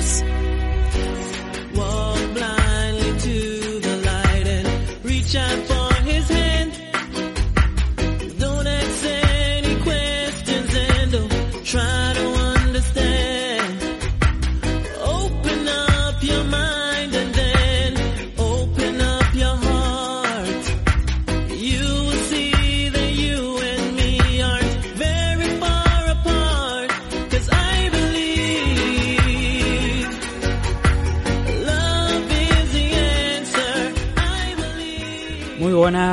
adiós.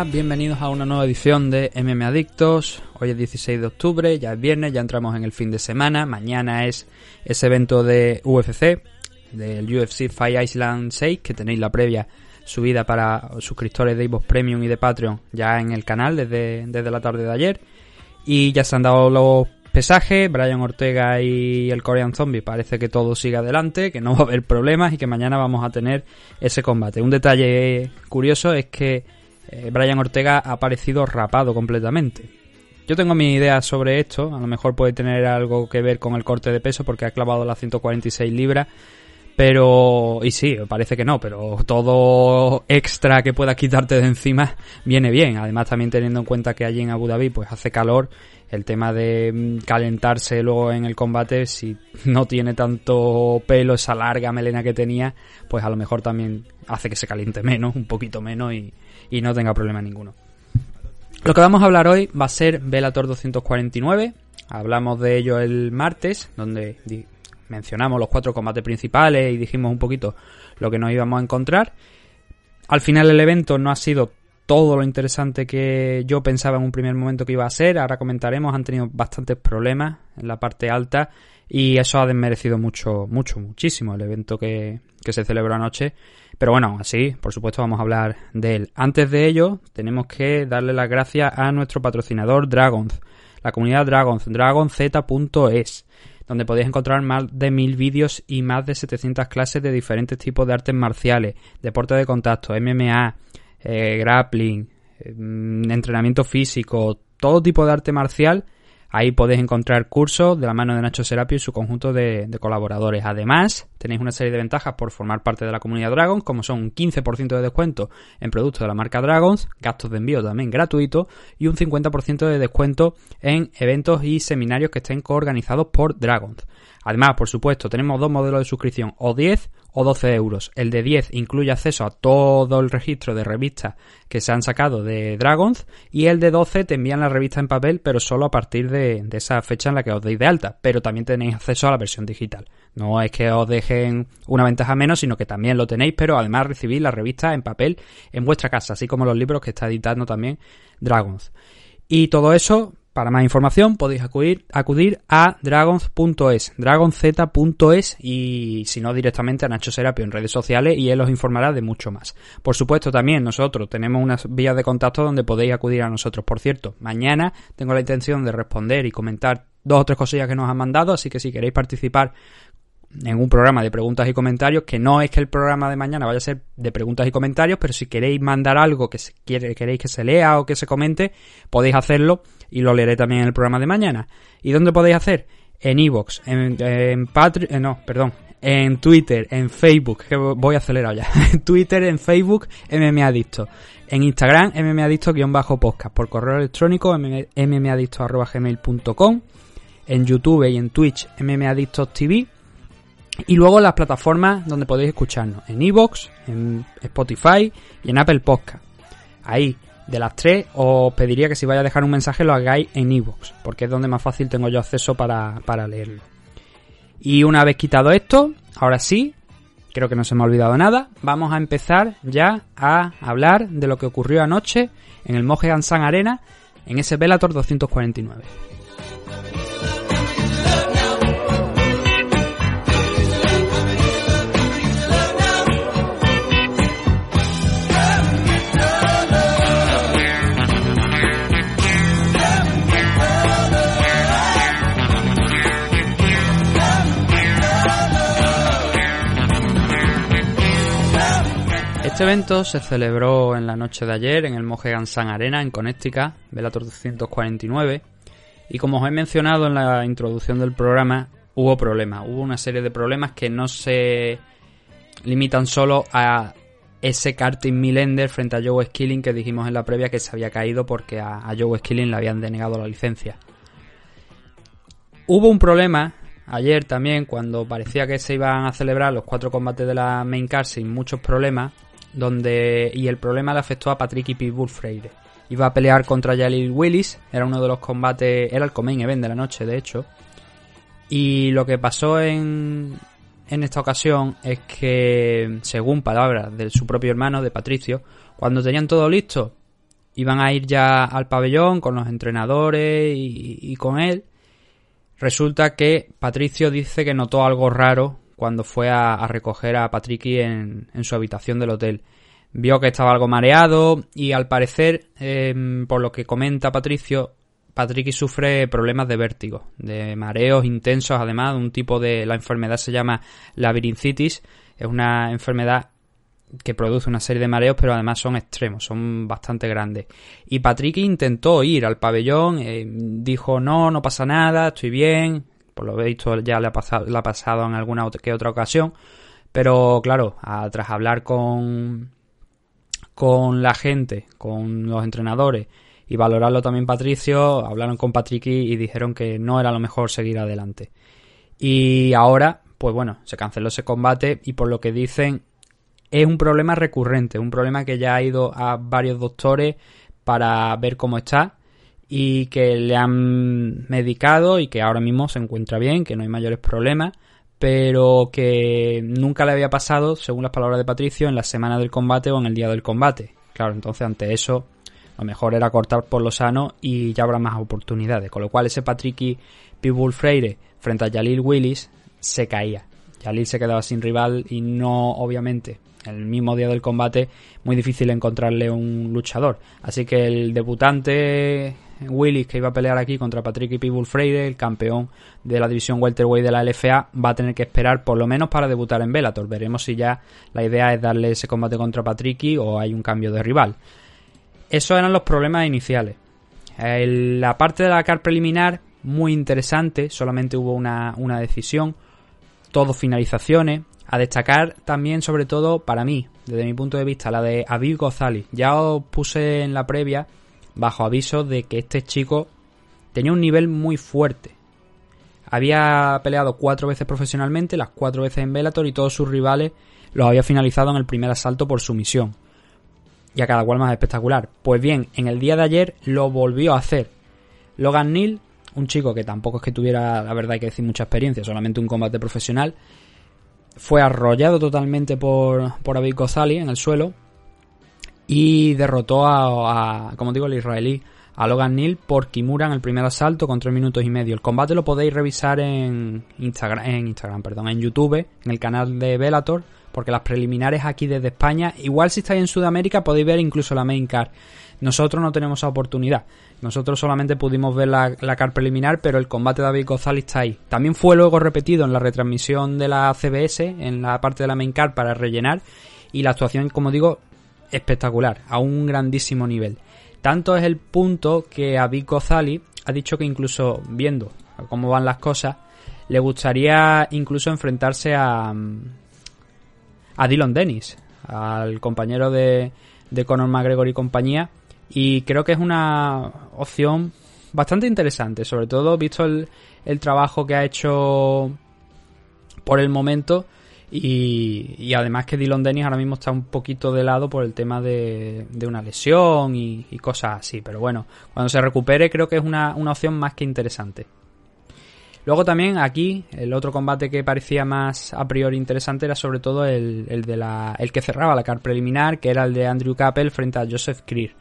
Bienvenidos a una nueva edición de MM Adictos. Hoy es 16 de octubre, ya es viernes, ya entramos en el fin de semana. Mañana es ese evento de UFC, del UFC Fight Island 6, que tenéis la previa subida para suscriptores de Evox Premium y de Patreon ya en el canal desde, desde la tarde de ayer. Y ya se han dado los pesajes, Brian Ortega y el Korean Zombie. Parece que todo sigue adelante, que no va a haber problemas y que mañana vamos a tener ese combate. Un detalle curioso es que eh, Brian Ortega ha aparecido rapado completamente. Yo tengo mi idea sobre esto, a lo mejor puede tener algo que ver con el corte de peso porque ha clavado las 146 libras, pero... y sí, parece que no, pero todo extra que pueda quitarte de encima viene bien. Además también teniendo en cuenta que allí en Abu Dhabi pues hace calor, el tema de mm, calentarse luego en el combate, si no tiene tanto pelo, esa larga melena que tenía, pues a lo mejor también hace que se caliente menos, un poquito menos y, y no tenga problema ninguno. Lo que vamos a hablar hoy va a ser Velator 249. Hablamos de ello el martes, donde mencionamos los cuatro combates principales y dijimos un poquito lo que nos íbamos a encontrar. Al final el evento no ha sido todo lo interesante que yo pensaba en un primer momento que iba a ser. Ahora comentaremos, han tenido bastantes problemas en la parte alta y eso ha desmerecido mucho, mucho, muchísimo el evento que, que se celebró anoche. Pero bueno, así, por supuesto, vamos a hablar de él. Antes de ello, tenemos que darle las gracias a nuestro patrocinador Dragons, la comunidad Dragons, dragonz.es, donde podéis encontrar más de mil vídeos y más de 700 clases de diferentes tipos de artes marciales, deporte de contacto, MMA, eh, grappling, eh, mm, entrenamiento físico, todo tipo de arte marcial. Ahí podéis encontrar cursos de la mano de Nacho Serapio y su conjunto de, colaboradores. Además, tenéis una serie de ventajas por formar parte de la comunidad Dragons, como son un 15% de descuento en productos de la marca Dragons, gastos de envío también gratuitos y un 50% de descuento en eventos y seminarios que estén coorganizados por Dragons. Además, por supuesto, tenemos dos modelos de suscripción, o 10 o 12 euros. El de 10 incluye acceso a todo el registro de revistas que se han sacado de Dragons y el de 12 te envían la revista en papel, pero solo a partir de, de esa fecha en la que os deis de alta. Pero también tenéis acceso a la versión digital. No es que os dejen una ventaja menos, sino que también lo tenéis, pero además recibís la revista en papel en vuestra casa, así como los libros que está editando también Dragons. Y todo eso, para más información, podéis acudir, a dragons.es, dragonz.es y si no directamente a Nacho Serapio en redes sociales y él os informará de mucho más. Por supuesto, también nosotros tenemos unas vías de contacto donde podéis acudir a nosotros. Por cierto, mañana tengo la intención de responder y comentar dos o tres cosillas que nos han mandado, así que si queréis participar en un programa de preguntas y comentarios, que no es que el programa de mañana vaya a ser de preguntas y comentarios, pero si queréis mandar algo que se quiere, queréis que se lea o que se comente, podéis hacerlo y lo leeré también en el programa de mañana. ¿Y dónde podéis hacer? En Evox, en, en eh, no, perdón, en Twitter, en Facebook, que voy acelerado ya, en Twitter, en Facebook, MMAdicto, en Instagram, MMAdicto-podcast, por correo electrónico, mmadicto.gmail.com, en YouTube y en Twitch, MMAdictos TV, y luego las plataformas donde podéis escucharnos, en Evox, en Spotify y en Apple Podcast. Ahí, de las tres, os pediría que si vais a dejar un mensaje lo hagáis en Evox, porque es donde más fácil tengo yo acceso para, para leerlo. Y una vez quitado esto, ahora sí, creo que no se me ha olvidado nada, vamos a empezar ya a hablar de lo que ocurrió anoche en el Moje Ansan Arena, en ese Bellator 249. Este evento se celebró en la noche de ayer en el Mohegan Sun Arena en Connecticut, Bellator 249. Y como os he mencionado en la introducción del programa, hubo problemas. Hubo una serie de problemas que no se limitan solo a ese karting Milender frente a Joe Skilling que dijimos en la previa que se había caído porque a, a Joe Skilling le habían denegado la licencia. Hubo un problema ayer también cuando parecía que se iban a celebrar los cuatro combates de la main car sin muchos problemas, donde y el problema le afectó a Patrick y Pitbull Freire. Iba a pelear contra Jalil Willis, era uno de los combates, era el main event de la noche, de hecho. Y lo que pasó en, en esta ocasión es que, según palabras de su propio hermano, de Patricio, cuando tenían todo listo, iban a ir ya al pabellón con los entrenadores y con él. Resulta que Patricio dice que notó algo raro cuando fue a, recoger a Patricky en, en, su habitación del hotel. Vio que estaba algo mareado y al parecer, eh, por lo que comenta Patricio, Patricky sufre problemas de vértigo, de mareos intensos, además, un tipo de la enfermedad se llama labirincitis, es una enfermedad que produce una serie de mareos, pero además son extremos, son bastante grandes. Y Patricky intentó ir al pabellón, eh, dijo no, no pasa nada, estoy bien, por lo visto ya le ha pasado, le ha pasado en alguna que otra ocasión, pero claro, tras hablar con con la gente, con los entrenadores y valorarlo también Patricio, hablaron con Patricky y dijeron que no era lo mejor seguir adelante. Y ahora, pues bueno, se canceló ese combate y por lo que dicen es un problema recurrente, un problema que ya ha ido a varios doctores para ver cómo está y que le han medicado y que ahora mismo se encuentra bien, que no hay mayores problemas, pero que nunca le había pasado, según las palabras de Patricio, en la semana del combate o en el día del combate. Claro, entonces ante eso lo mejor era cortar por lo sano y ya habrá más oportunidades. Con lo cual ese Patricky Pitbull Freire frente a Jalil Willis se caía. Jalil se quedaba sin rival y no, obviamente, el mismo día del combate, muy difícil encontrarle un luchador. Así que el debutante Willis que iba a pelear aquí contra Patricky Pitbull Freire, el campeón de la división welterweight de la LFA, va a tener que esperar por lo menos para debutar en Bellator. Veremos si ya la idea es darle ese combate contra Patricky o hay un cambio de rival. Esos eran los problemas iniciales. la parte de la car preliminar, muy interesante, solamente hubo una, una decisión, todo finalizaciones. A destacar también, sobre todo, para mí, desde mi punto de vista, la de Aviv González. Ya os puse en la previa, bajo aviso, de que este chico tenía un nivel muy fuerte. Había peleado cuatro veces profesionalmente, las cuatro veces en Bellator y todos sus rivales los había finalizado en el primer asalto por sumisión y a cada cual más espectacular. Pues bien, en el día de ayer lo volvió a hacer. Logan Neal, un chico que tampoco es que tuviera, la verdad hay que decir, mucha experiencia, solamente un combate profesional, fue arrollado totalmente por, por Abiy Kozali en el suelo y derrotó a, como digo, el israelí, a Logan Neal por Kimura en el primer asalto con 3 minutos y medio. El combate lo podéis revisar en Instagram, en Instagram, perdón, en YouTube, en el canal de Bellator porque las preliminares aquí desde España, igual si estáis en Sudamérica podéis ver incluso la main card. Nosotros no tenemos esa oportunidad. Nosotros solamente pudimos ver la, la preliminar, pero el combate de David González está ahí. También fue luego repetido en la retransmisión de la CBS, en la parte de la main card para rellenar. Y la actuación, como digo, espectacular, a un grandísimo nivel. Tanto es el punto que David González ha dicho que incluso viendo cómo van las cosas, le gustaría incluso enfrentarse a, a Dylan Dennis, al compañero de, de Conor McGregor y compañía. Y creo que es una opción bastante interesante, sobre todo visto el, el trabajo que ha hecho por el momento. Y, y, además que Dylan Dennis ahora mismo está un poquito de lado por el tema de, de una lesión y, cosas así. Pero bueno, cuando se recupere creo que es una, una opción más que interesante. Luego también aquí, el otro combate que parecía más a priori interesante era sobre todo el, el de la, el que cerraba la car preliminar, que era el de Andrew Cappell frente a Joseph Creer.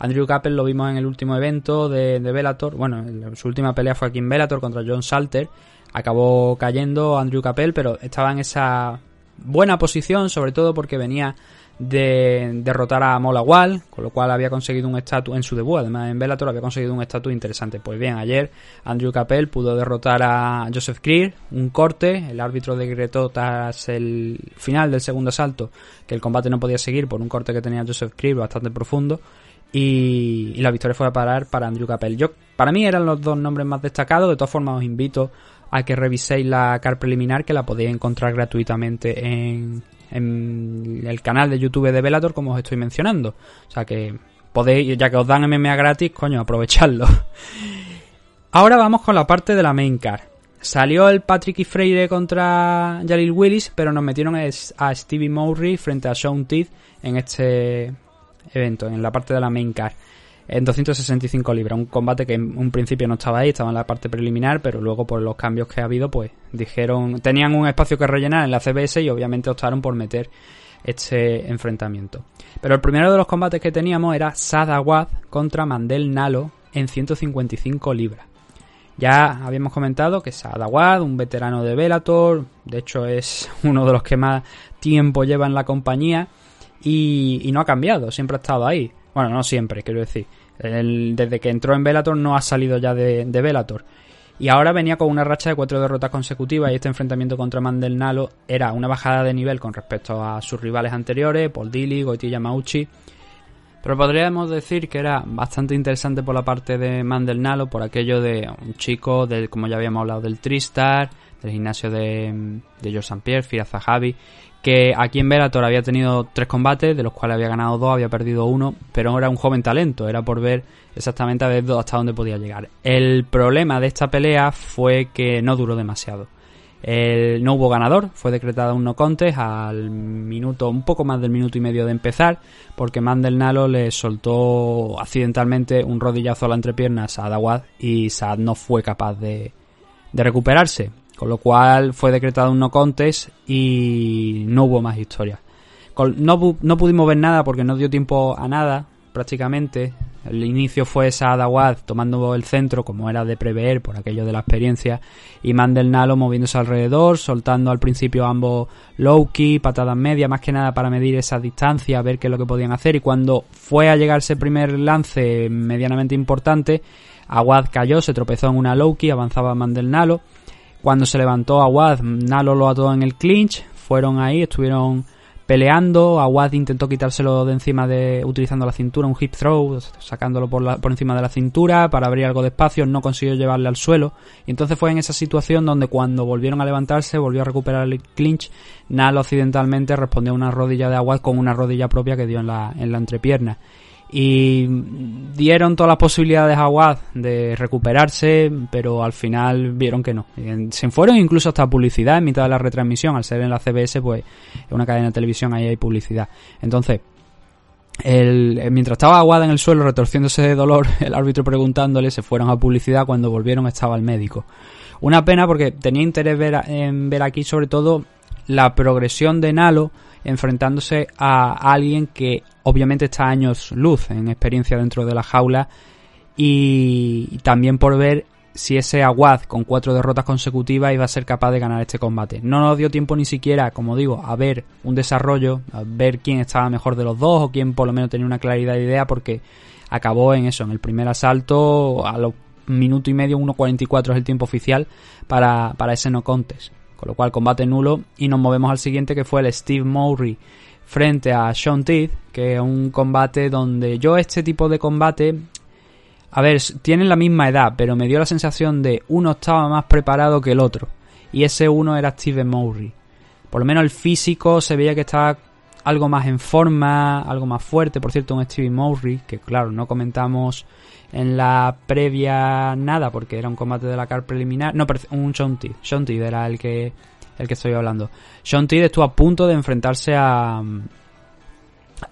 Andrew Cappell lo vimos en el último evento de, de Bellator, bueno, su última pelea fue aquí en Bellator contra John Salter, acabó cayendo Andrew Cappell, pero estaba en esa buena posición, sobre todo porque venía de derrotar a Mola Wall, con lo cual había conseguido un estatus en su debut, además en Bellator había conseguido un estatus interesante. Pues bien, ayer Andrew Capel pudo derrotar a Joseph Creer, un corte, el árbitro decretó tras el final del segundo asalto que el combate no podía seguir por un corte que tenía Joseph Creer bastante profundo y, y, la victoria fue a parar para Andrew Capel. Yo, para mí eran los dos nombres más destacados, de todas formas os invito a que reviséis la car preliminar que la podéis encontrar gratuitamente en, el canal de YouTube de Velator como os estoy mencionando. O sea que podéis, ya que os dan MMA gratis, coño, aprovechadlo. Ahora vamos con la parte de la main car. Salió el Patrick y Freire contra Jalil Willis, pero nos metieron a Stevie Mowry frente a Sean Teeth en este evento, en la parte de la main car. En 265 libras, un combate que en un principio no estaba ahí, estaba en la parte preliminar, pero luego por los cambios que ha habido, pues dijeron, tenían un espacio que rellenar en la CBS y obviamente optaron por meter este enfrentamiento. Pero el primero de los combates que teníamos era Sadawad contra Mandel Nalo en 155 libras. Ya habíamos comentado que Sadawad, un veterano de Bellator, de hecho es uno de los que más tiempo lleva en la compañía y, no ha cambiado, siempre ha estado ahí. Bueno, no siempre, quiero decir. desde que entró en Bellator no ha salido ya de, Bellator. Y ahora venía con una racha de cuatro derrotas consecutivas y este enfrentamiento contra Mandel Nalo era una bajada de nivel con respecto a sus rivales anteriores, Paul Dilly, Goiti Yamauchi. Pero podríamos decir que era bastante interesante por la parte de Mandel Nalo, por aquello de un chico, del, como ya habíamos hablado, del Tristar, del gimnasio de, de George St. Pierre, que aquí en Bellator había tenido tres combates, de los cuales había ganado dos, había perdido uno, pero era un joven talento, era por ver exactamente a ver hasta dónde podía llegar. El problema de esta pelea fue que no duró demasiado. no hubo ganador, fue decretada un no contest al minuto, un poco más del minuto y medio de empezar, porque Mandel Nalo le soltó accidentalmente un rodillazo a la entrepierna a Saad Awad y Saad no fue capaz de recuperarse. Con lo cual fue decretado un no contest y no hubo más historia. No, no pudimos ver nada porque no dio tiempo a nada, prácticamente. El inicio fue esa Adawad tomando el centro, como era de prever por aquello de la experiencia, y Mandel Nalo moviéndose alrededor, soltando al principio ambos low key, patadas medias, más que nada para medir esa distancia, ver qué es lo que podían hacer. Y cuando fue a llegar ese primer lance medianamente importante, Aguad cayó, se tropezó en una low key, avanzaba Mandel Nalo cuando se levantó Aguad, Nalo lo ató en el clinch, fueron ahí, estuvieron peleando, Aguad intentó quitárselo de encima de utilizando la cintura, un hip throw, sacándolo por, por encima de la cintura para abrir algo de espacio, no consiguió llevarle al suelo. Y entonces fue en esa situación donde cuando volvieron a levantarse, volvió a recuperar el clinch, Nalo accidentalmente respondió a una rodilla de Aguad con una rodilla propia que dio en la, en la entrepierna y dieron todas las posibilidades a Watt de recuperarse, pero al final vieron que no. Se fueron incluso hasta publicidad en mitad de la retransmisión, al ser en la CBS, pues es una cadena de televisión, ahí hay publicidad. Entonces, el, mientras estaba Aguada en el suelo retorciéndose de dolor, el árbitro preguntándole, se fueron a publicidad, cuando volvieron estaba el médico. Una pena porque tenía interés ver, en ver aquí sobre todo la progresión de Nalo enfrentándose a alguien que obviamente está años luz en experiencia dentro de la jaula y también por ver si ese Aguad con cuatro derrotas consecutivas iba a ser capaz de ganar este combate. No nos dio tiempo ni siquiera, como digo, a ver un desarrollo, a ver quién estaba mejor de los dos o quién por lo menos tenía una claridad de idea porque acabó en eso, en el primer asalto a los minuto y medio, 1.44 es el tiempo oficial para, para ese no contest. Con lo cual combate nulo y nos movemos al siguiente que fue el Steve Mowry frente a Sean Teeth, que es un combate donde yo este tipo de combate, a ver, tienen la misma edad, pero me dio la sensación de uno estaba más preparado que el otro. Y ese uno era Steve Mowry. Por lo menos el físico se veía que estaba algo más en forma, algo más fuerte. Por cierto, un Steve Mowry, que claro, no comentamos en la previa nada, porque era un combate de la car preliminar. No, un Sean Sean era el que, el que estoy hablando. Sean estuvo a punto de enfrentarse a,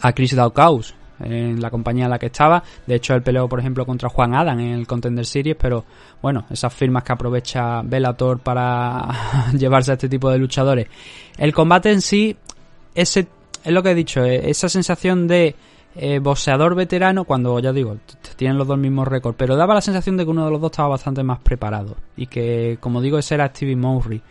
a Chris Daukaus en la compañía en la que estaba. De hecho, él peleó, por ejemplo, contra Juan Adam en el Contender Series, pero bueno, esas firmas que aprovecha Bellator para llevarse a este tipo de luchadores. El combate en sí, ese es lo que he dicho, eh, esa sensación de eh, boxeador veterano, cuando ya digo, tienen los dos mismos récords, pero daba la sensación de que uno de los dos estaba bastante más preparado y que, como digo, ese era Stevie Mowry.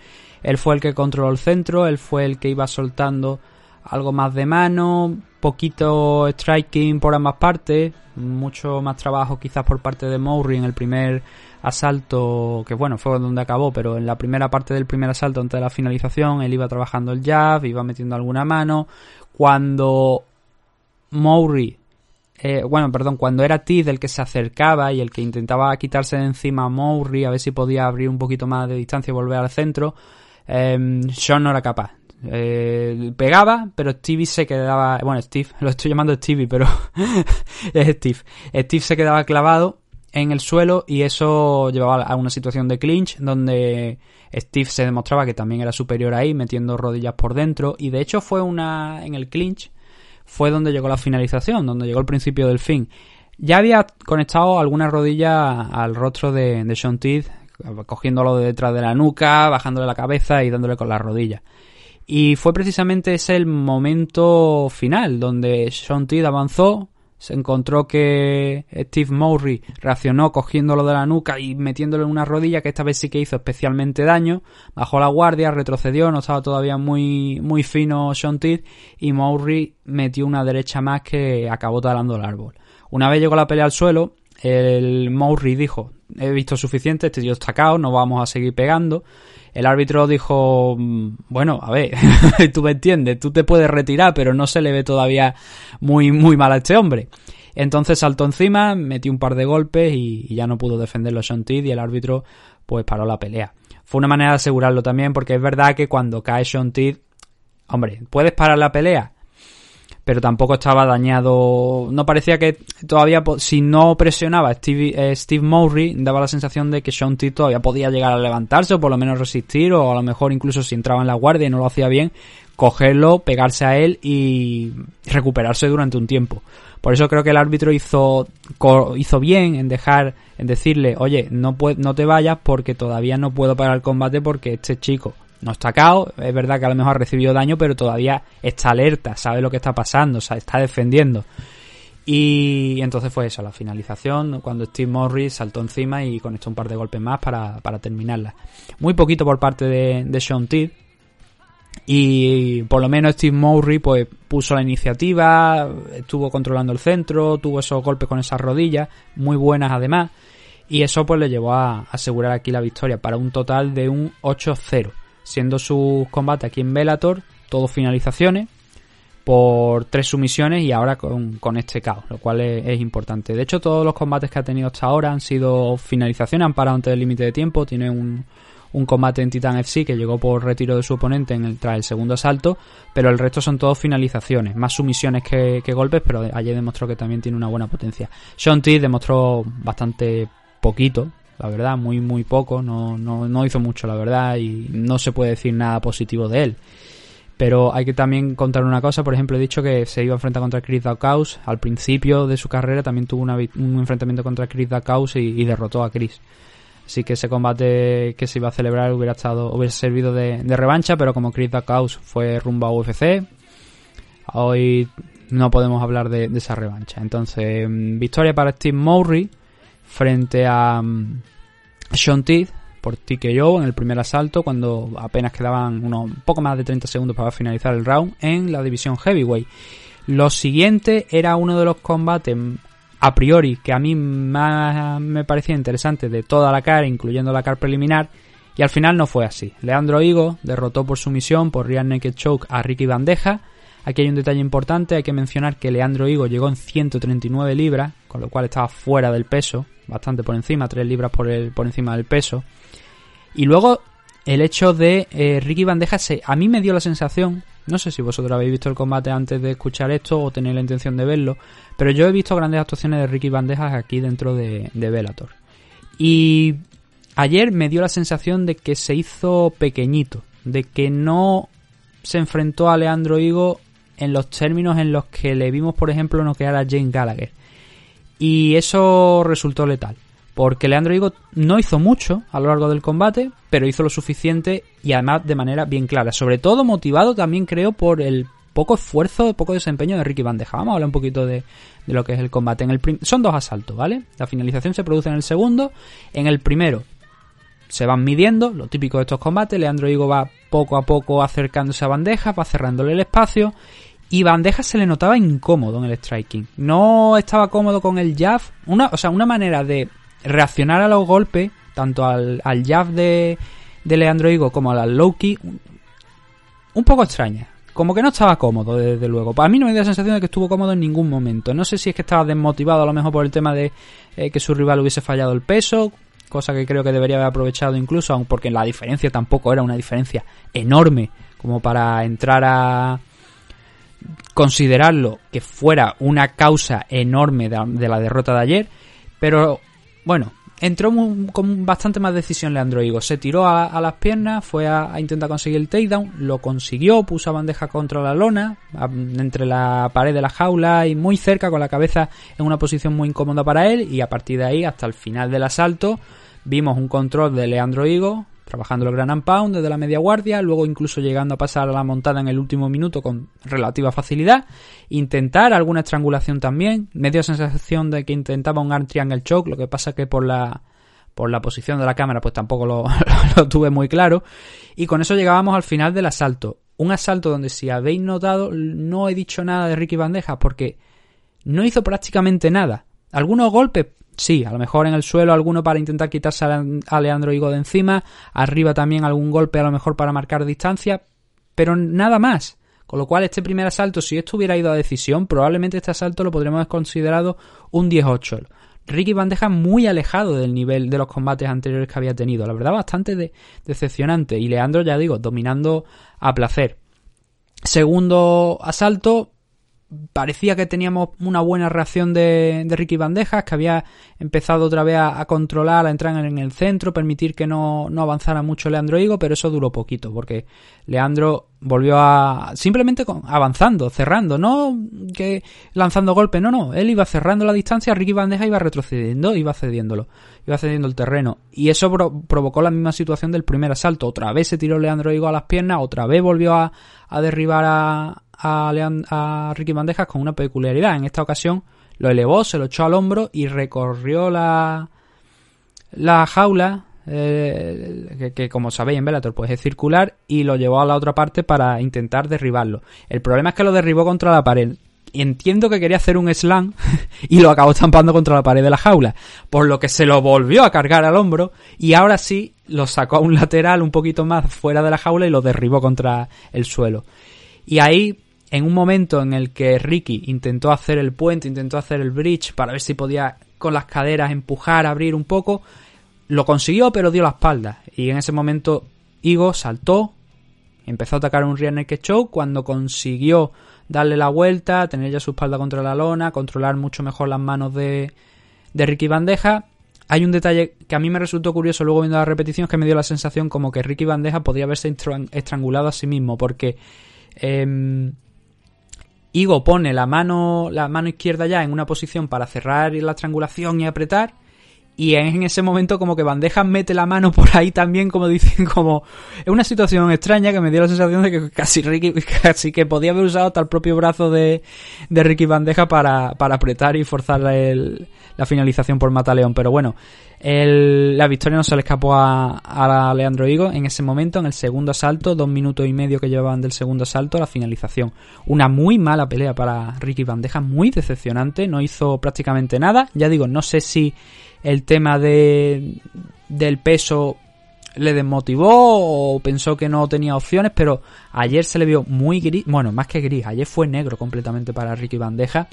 Él fue el que controló el centro, él fue el que iba soltando algo más de mano, poquito striking por ambas partes, mucho más trabajo quizás por parte de Mowry en el primer asalto, que bueno, fue donde acabó, pero en la primera parte del primer asalto antes de la finalización, él iba trabajando el jab, iba metiendo alguna mano. Cuando Mowry eh, bueno, perdón, cuando era Tiz el que se acercaba y el que intentaba quitarse de encima a Mowry, a ver si podía abrir un poquito más de distancia y volver al centro, eh, Sean no era capaz. Eh, pegaba, pero Stevie se quedaba. Bueno, Steve, lo estoy llamando Stevie, pero es Steve. Steve se quedaba clavado en el suelo y eso llevaba a una situación de clinch donde Steve se demostraba que también era superior ahí, metiendo rodillas por dentro. Y de hecho fue una. En el clinch fue donde llegó la finalización, donde llegó el principio del fin. Ya había conectado alguna rodilla al rostro de, de Sean Teeth, cogiéndolo de detrás de la nuca, bajándole la cabeza y dándole con las rodillas. Y fue precisamente ese el momento final, donde Sean Teed avanzó, se encontró que Steve Mowry reaccionó cogiéndolo de la nuca y metiéndolo en una rodilla que esta vez sí que hizo especialmente daño, bajó la guardia, retrocedió, no estaba todavía muy, muy fino Sean Teed y Mowry metió una derecha más que acabó talando el árbol. Una vez llegó la pelea al suelo, el Mowry dijo, he visto suficiente, este tío está cao, no vamos a seguir pegando el árbitro dijo, mm, bueno, a ver, tú me entiendes, tú te puedes retirar, pero no se le ve todavía muy, muy mal a este hombre. Entonces saltó encima, metió un par de golpes y, ya no pudo defenderlo Sean Teed y el árbitro pues paró la pelea. Fue una manera de asegurarlo también porque es verdad que cuando cae Sean Teed, hombre, ¿puedes parar la pelea? Pero tampoco estaba dañado. No parecía que todavía, si no presionaba Steve, eh, Steve Mowry, daba la sensación de que Sean T todavía podía llegar a levantarse o por lo menos resistir, o a lo mejor incluso si entraba en la guardia y no lo hacía bien, cogerlo, pegarse a él y recuperarse durante un tiempo. Por eso creo que el árbitro hizo, hizo bien en dejar, en decirle, oye, no, no te vayas porque todavía no puedo parar el combate porque este chico no está cao, es verdad que a lo mejor ha recibido daño, pero todavía está alerta, sabe lo que está pasando, o sea, está defendiendo. Y entonces fue eso, la finalización, cuando Steve Morris saltó encima y conectó un par de golpes más para, terminarla. Muy poquito por parte de, Sean T. Y por lo menos Steve Mowry pues puso la iniciativa, estuvo controlando el centro, tuvo esos golpes con esas rodillas, muy buenas además. Y eso pues le llevó a asegurar aquí la victoria para un total de un 8-0 siendo sus combates aquí en Bellator todos finalizaciones por tres sumisiones y ahora con, este caos, lo cual es, importante. De hecho, todos los combates que ha tenido hasta ahora han sido finalizaciones, han parado antes del límite de tiempo, tiene un, un combate en Titan FC que llegó por retiro de su oponente en el, tras el segundo asalto, pero el resto son todos finalizaciones, más sumisiones que, golpes, pero ayer demostró que también tiene una buena potencia. Sean demostró bastante poquito, la verdad, muy, muy poco, no, no, no hizo mucho, la verdad, y no se puede decir nada positivo de él. Pero hay que también contar una cosa, por ejemplo, he dicho que se iba a enfrentar contra Chris Dawkins. Al principio de su carrera también tuvo un enfrentamiento contra Chris Dawkins y, derrotó a Chris. Así que ese combate que se iba a celebrar hubiera estado, hubiera servido de, revancha, pero como Chris Dawkins fue rumbo a UFC, hoy no podemos hablar de, de esa revancha. Entonces, mm, victoria para Steve Mowry, frente a um, Sean Teeth por TKO en el primer asalto cuando apenas quedaban unos poco más de 30 segundos para finalizar el round en la división heavyweight. Lo siguiente era uno de los combates a priori que a mí más me parecía interesante de toda la cara, incluyendo la cara preliminar, y al final no fue así. Leandro Higo derrotó por sumisión por Real Naked Choke a Ricky Bandeja Aquí hay un detalle importante, hay que mencionar que Leandro Higo llegó en 139 libras, con lo cual estaba fuera del peso, bastante por encima, 3 libras por, el, por encima del peso. Y luego el hecho de eh, Ricky Bandeja, se, a mí me dio la sensación, no sé si vosotros habéis visto el combate antes de escuchar esto o tenéis la intención de verlo, pero yo he visto grandes actuaciones de Ricky Bandejas aquí dentro de, de Bellator. Y ayer me dio la sensación de que se hizo pequeñito, de que no se enfrentó a Leandro Higo en los términos en los que le vimos, por ejemplo, noquear a Jane Gallagher. Y eso resultó letal. Porque Leandro Higo no hizo mucho a lo largo del combate, pero hizo lo suficiente y además de manera bien clara. Sobre todo motivado también creo por el poco esfuerzo, poco desempeño de Ricky Bandeja. Vamos a hablar un poquito de, lo que es el combate. En el son dos asaltos, ¿vale? La finalización se produce en el segundo. En el primero se van midiendo, lo típico de estos combates. Leandro Higo va poco a poco acercándose a Bandeja, va cerrándole el espacio y Bandeja se le notaba incómodo en el striking. No estaba cómodo con el jab. Una, o sea, una manera de reaccionar a los golpes, tanto al, jab de, de Leandro Higo como al low kick, un poco extraña. como que no estaba cómodo, desde luego. Para mí no me dio la sensación de que estuvo cómodo en ningún momento. No sé si es que estaba desmotivado a lo mejor por el tema de eh, que su rival hubiese fallado el peso, cosa que creo que debería haber aprovechado incluso, aun porque la diferencia tampoco era una diferencia enorme como para entrar a considerarlo que fuera una causa enorme de, la derrota de ayer. Pero bueno, entró con bastante más decisión Leandro Higo. Se tiró a, las piernas, fue a, intentar conseguir el takedown, lo consiguió, puso a bandeja contra la lona, entre la pared de la jaula y muy cerca con la cabeza en una posición muy incómoda para él. Y a partir de ahí, hasta el final del asalto, vimos un control de Leandro Higo trabajando el Gran Pound desde la media guardia, luego incluso llegando a pasar a la montada en el último minuto con relativa facilidad, intentar alguna estrangulación también, medio sensación de que intentaba un arm triangle choke, lo que pasa que por la por la posición de la cámara pues tampoco lo, lo tuve muy claro. Y con eso llegábamos al final del asalto, un asalto donde si habéis notado no he dicho nada de Ricky Bandeja porque no hizo prácticamente nada, algunos golpes sí, a lo mejor en el suelo alguno para intentar quitarse a Leandro Higo de encima, arriba también algún golpe a lo mejor para marcar distancia, pero nada más. Con lo cual este primer asalto, si esto hubiera ido a decisión, probablemente este asalto lo podríamos haber considerado un 10-8. Ricky Bandeja muy alejado del nivel de los combates anteriores que había tenido. La verdad, bastante decepcionante. Y Leandro, ya digo, dominando a placer. Segundo asalto, parecía que teníamos una buena reacción de, Ricky Bandejas, que había empezado otra vez a, controlar, a entrar en el centro, permitir que no, avanzara mucho Leandro Higo, pero eso duró poquito, porque Leandro volvió a simplemente avanzando, cerrando, no que lanzando golpes, no, no, él iba cerrando la distancia, Ricky Bandeja iba retrocediendo, iba cediéndolo, iba cediendo el terreno, y eso provocó la misma situación del primer asalto, otra vez se tiró Leandro Higo a las piernas, otra vez volvió a, a derribar a, a, Ricky Bandejas con una peculiaridad. En esta ocasión lo elevó, se lo echó al hombro y recorrió la, la jaula, eh, que, como sabéis en Bellator pues es circular, y lo llevó a la otra parte para intentar derribarlo. El problema es que lo derribó contra la pared. Entiendo que quería hacer un slam y lo acabó estampando contra la pared de la jaula. Por lo que se lo volvió a cargar al hombro y ahora sí lo sacó a un lateral un poquito más fuera de la jaula y lo derribó contra el suelo. Y ahí en un momento en el que Ricky intentó hacer el puente, intentó hacer el bridge para ver si podía con las caderas empujar, abrir un poco, lo consiguió pero dio la espalda. Y en ese momento Igo saltó, empezó a atacar un rear naked choke cuando consiguió darle la vuelta, tener ya su espalda contra la lona, controlar mucho mejor las manos de, de Ricky Bandeja. Hay un detalle que a mí me resultó curioso luego viendo la repetición, que me dio la sensación como que Ricky Bandeja podía haberse estrangulado a sí mismo, porque em, Igo pone la mano, la mano izquierda ya en una posición para cerrar la estrangulación y apretar. Y en ese momento como que Bandeja mete la mano por ahí también, como dicen, como... Es una situación extraña que me dio la sensación de que casi Ricky, casi que podía haber usado hasta el propio brazo de, de Ricky Bandeja para, para apretar y forzar la finalización por Mataleón. Pero bueno, la victoria no se le escapó a, Leandro Higo en ese momento, en el segundo asalto, dos minutos y medio que llevaban del segundo asalto, la finalización. Una muy mala pelea para Ricky Bandeja, muy decepcionante, no hizo prácticamente nada. Ya digo, no sé si el tema de, del peso le desmotivó o pensó que no tenía opciones, pero ayer se le vio muy gris, bueno, más que gris, ayer fue negro completamente para Ricky Bandeja.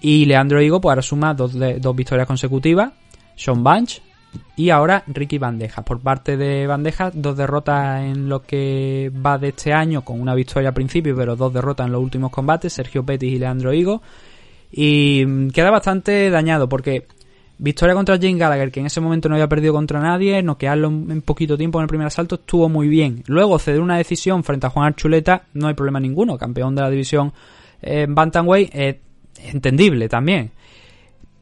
Y Leandro Higo, pues ahora suma dos, dos victorias consecutivas sean Bunch y ahora Ricky Bandeja. Por parte de Bandeja, dos derrotas en lo que va de este año, con una victoria al principio, pero dos derrotas en los últimos combates, Sergio Pettis y Leandro Higo. Y mm, queda bastante dañado porque victoria contra Jane Gallagher, que en ese momento no había perdido contra nadie, noquearlo en poquito tiempo en el primer asalto estuvo muy bien. Luego ceder una decisión frente a Juan Archuleta, no hay problema ninguno, campeón de la división en Bantamweight, es entendible también.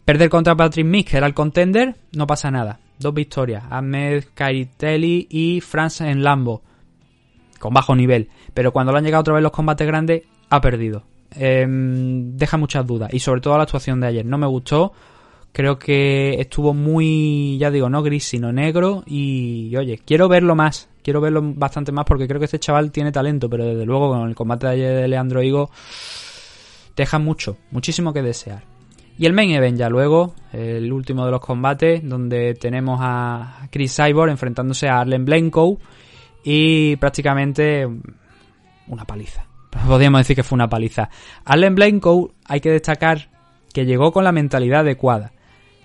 Perder contra Patrick Mick, que era el contender, no pasa nada. Dos victorias. Ahmed Kaitelli y Franz en Lambo. Con bajo nivel. Pero cuando le han llegado otra vez los combates grandes, ha perdido. Em, deja muchas dudas. Y sobre todo la actuación de ayer. No me gustó. Creo que estuvo muy, ya digo, no gris, sino negro. Y oye, quiero verlo más. Quiero verlo bastante más porque creo que este chaval tiene talento. Pero desde luego con el combate de ayer de Leandro Higo, deja mucho, muchísimo que desear. Y el main event ya luego, el último de los combates, donde tenemos a Chris Cyborg enfrentándose a Arlen Blenko y prácticamente una paliza. podríamos decir que fue una paliza. Allen Blanco hay que destacar que llegó con la mentalidad adecuada.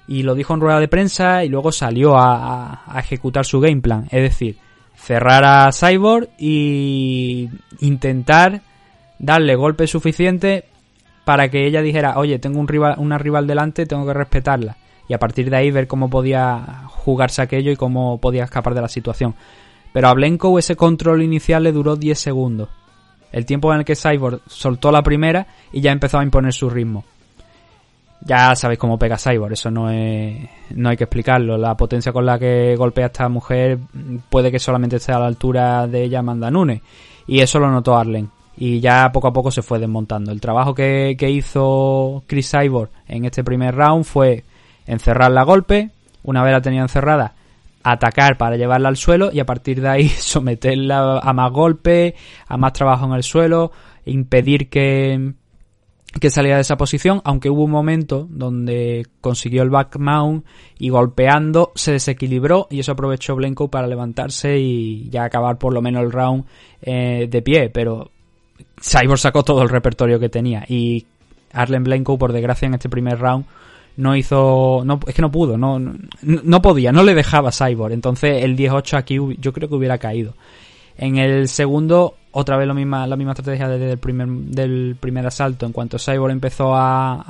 Y lo dijo en rueda de prensa y luego salió a, ejecutar su game plan. Es decir, cerrar a Cyborg y intentar darle golpe suficiente para que ella dijera, oye, tengo un rival, una rival delante, tengo que respetarla. Y a partir de ahí ver cómo podía jugarse aquello y cómo podía escapar de la situación. Pero a Blenko ese control inicial le duró 10 segundos. El tiempo en el que Cyborg soltó la primera y ya empezó a imponer su ritmo. Ya sabéis cómo pega Cyborg, eso no, es, no hay que explicarlo. La potencia con la que golpea a esta mujer puede que solamente esté a la altura de ella Amanda Nunes. Y eso lo notó Arlen. Y ya poco a poco se fue desmontando. El trabajo que, que hizo Chris Cyborg en este primer round fue encerrarla a golpe. Una vez la tenía encerrada, atacar para llevarla al suelo y a partir de ahí someterla a más golpes, a más trabajo en el suelo, impedir que, que saliera de esa posición, aunque hubo un momento donde consiguió el back mount y golpeando se desequilibró y eso aprovechó Blenko para levantarse y ya acabar por lo menos el round eh, de pie, pero Cyborg sacó todo el repertorio que tenía y Arlen Blenko por desgracia en este primer round no hizo no es que no pudo no no, podía no le dejaba Cyborg entonces el 10-8 aquí yo creo que hubiera caído en el segundo otra vez lo misma, la misma estrategia desde el primer, del primer asalto. En cuanto Cyborg empezó a,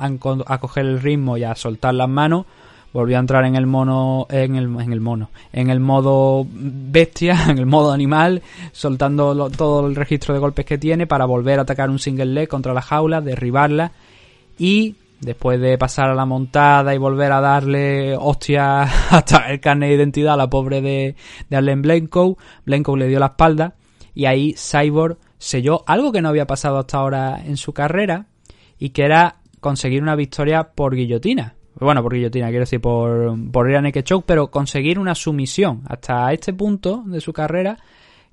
coger el ritmo y a soltar las manos, volvió a entrar en el mono, en el mono, en el modo bestia, en el modo animal, soltando todo el registro de golpes que tiene para volver a atacar un single leg contra la jaula, derribarla y después de pasar a la montada y volver a darle hostia hasta el carne de identidad a la pobre de, de Arlen Blenko, Blenko le dio la espalda y ahí Cyborg selló algo que no había pasado hasta ahora en su carrera y que era conseguir una victoria por guillotina. Bueno, por guillotina, quiero decir, por, por a naked pero conseguir una sumisión. Hasta este punto de su carrera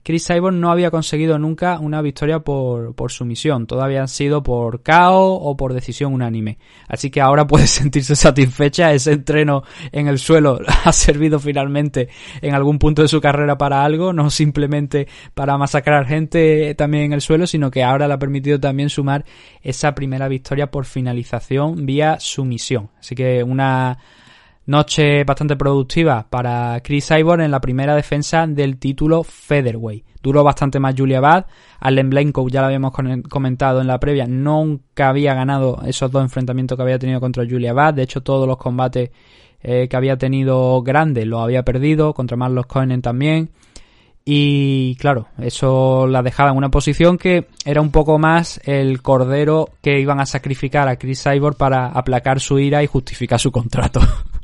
Chris Cyborg no había conseguido nunca una victoria por, por sumisión. Todavía han sido por KO o por decisión unánime. Así que ahora puede sentirse satisfecha. Ese entreno en el suelo ha servido finalmente en algún punto de su carrera para algo. No simplemente para masacrar gente también en el suelo, sino que ahora le ha permitido también sumar esa primera victoria por finalización vía sumisión. Así que una Noche bastante productiva para Chris Cyborg en la primera defensa del título Featherweight. Duró bastante más Julia Bad. Allen Blanco, ya lo habíamos comentado en la previa, nunca había ganado esos dos enfrentamientos que había tenido contra Julia Bad. De hecho, todos los combates eh, que había tenido grandes los había perdido. Contra Marlos Cohen también. Y claro, eso la dejaba en una posición que era un poco más el cordero que iban a sacrificar a Chris Cyborg para aplacar su ira y justificar su contrato.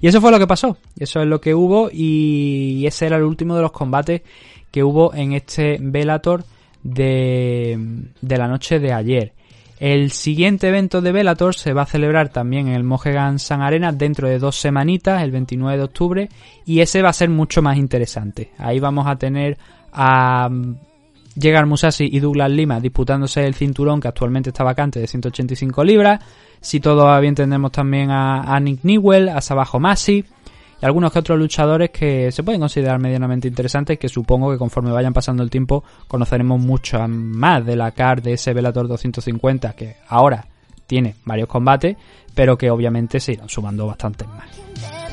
Y eso fue lo que pasó, eso es lo que hubo y ese era el último de los combates que hubo en este Velator de, la noche de ayer. El siguiente evento de Velator se va a celebrar también en el Mohegan Sun Arena dentro de dos semanitas, el 29 de octubre, y ese va a ser mucho más interesante. Ahí vamos a tener a Llegar Musashi y Douglas Lima disputándose el cinturón que actualmente está vacante de 185 libras. Si todo bien tendremos también a, Nick Newell, a Sabajo Masi y algunos que otros luchadores que se pueden considerar medianamente interesantes que supongo que conforme vayan pasando el tiempo conoceremos mucho más de la car de ese Velator 250 que ahora tiene varios combates pero que obviamente se irán sumando bastantes más.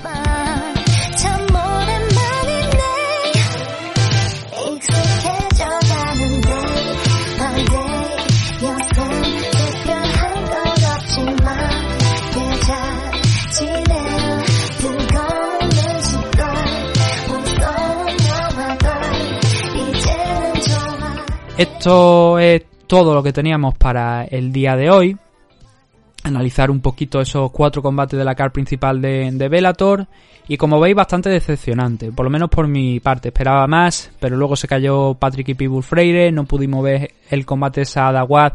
Esto es todo lo que teníamos para el día de hoy. Analizar un poquito esos cuatro combates de la car principal de, de Bellator. Y como veis, bastante decepcionante. Por lo menos por mi parte. Esperaba más, pero luego se cayó Patrick y Pibul Freire. No pudimos ver el combate Saadawad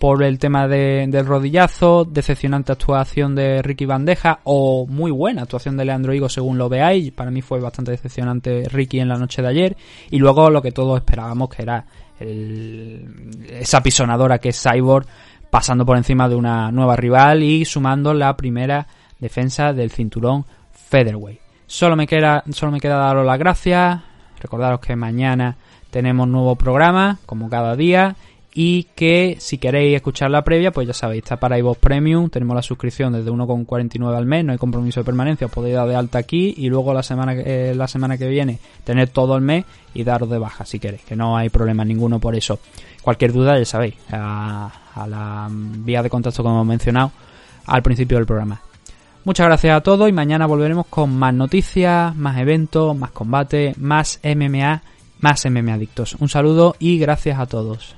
por el tema del rodillazo, decepcionante actuación de Ricky Bandeja o muy buena actuación de Leandro Higo según lo veáis. Para mí fue bastante decepcionante Ricky en la noche de ayer. Y luego lo que todos esperábamos que era esa pisonadora que es Cyborg pasando por encima de una nueva rival y sumando la primera defensa del cinturón Featherweight. Solo me queda, solo me queda daros las gracias. Recordaros que mañana tenemos nuevo programa, como cada día. Y que si queréis escuchar la previa, pues ya sabéis, está para iVoox Premium, tenemos la suscripción desde 1,49 al mes, no hay compromiso de permanencia, os podéis dar de alta aquí y luego la semana, eh, la semana que viene tener todo el mes y daros de baja si queréis, que no hay problema ninguno por eso. Cualquier duda, ya sabéis, a, a la vía de contacto como hemos mencionado al principio del programa. Muchas gracias a todos y mañana volveremos con más noticias, más eventos, más combate, más MMA, más MMA adictos. Un saludo y gracias a todos.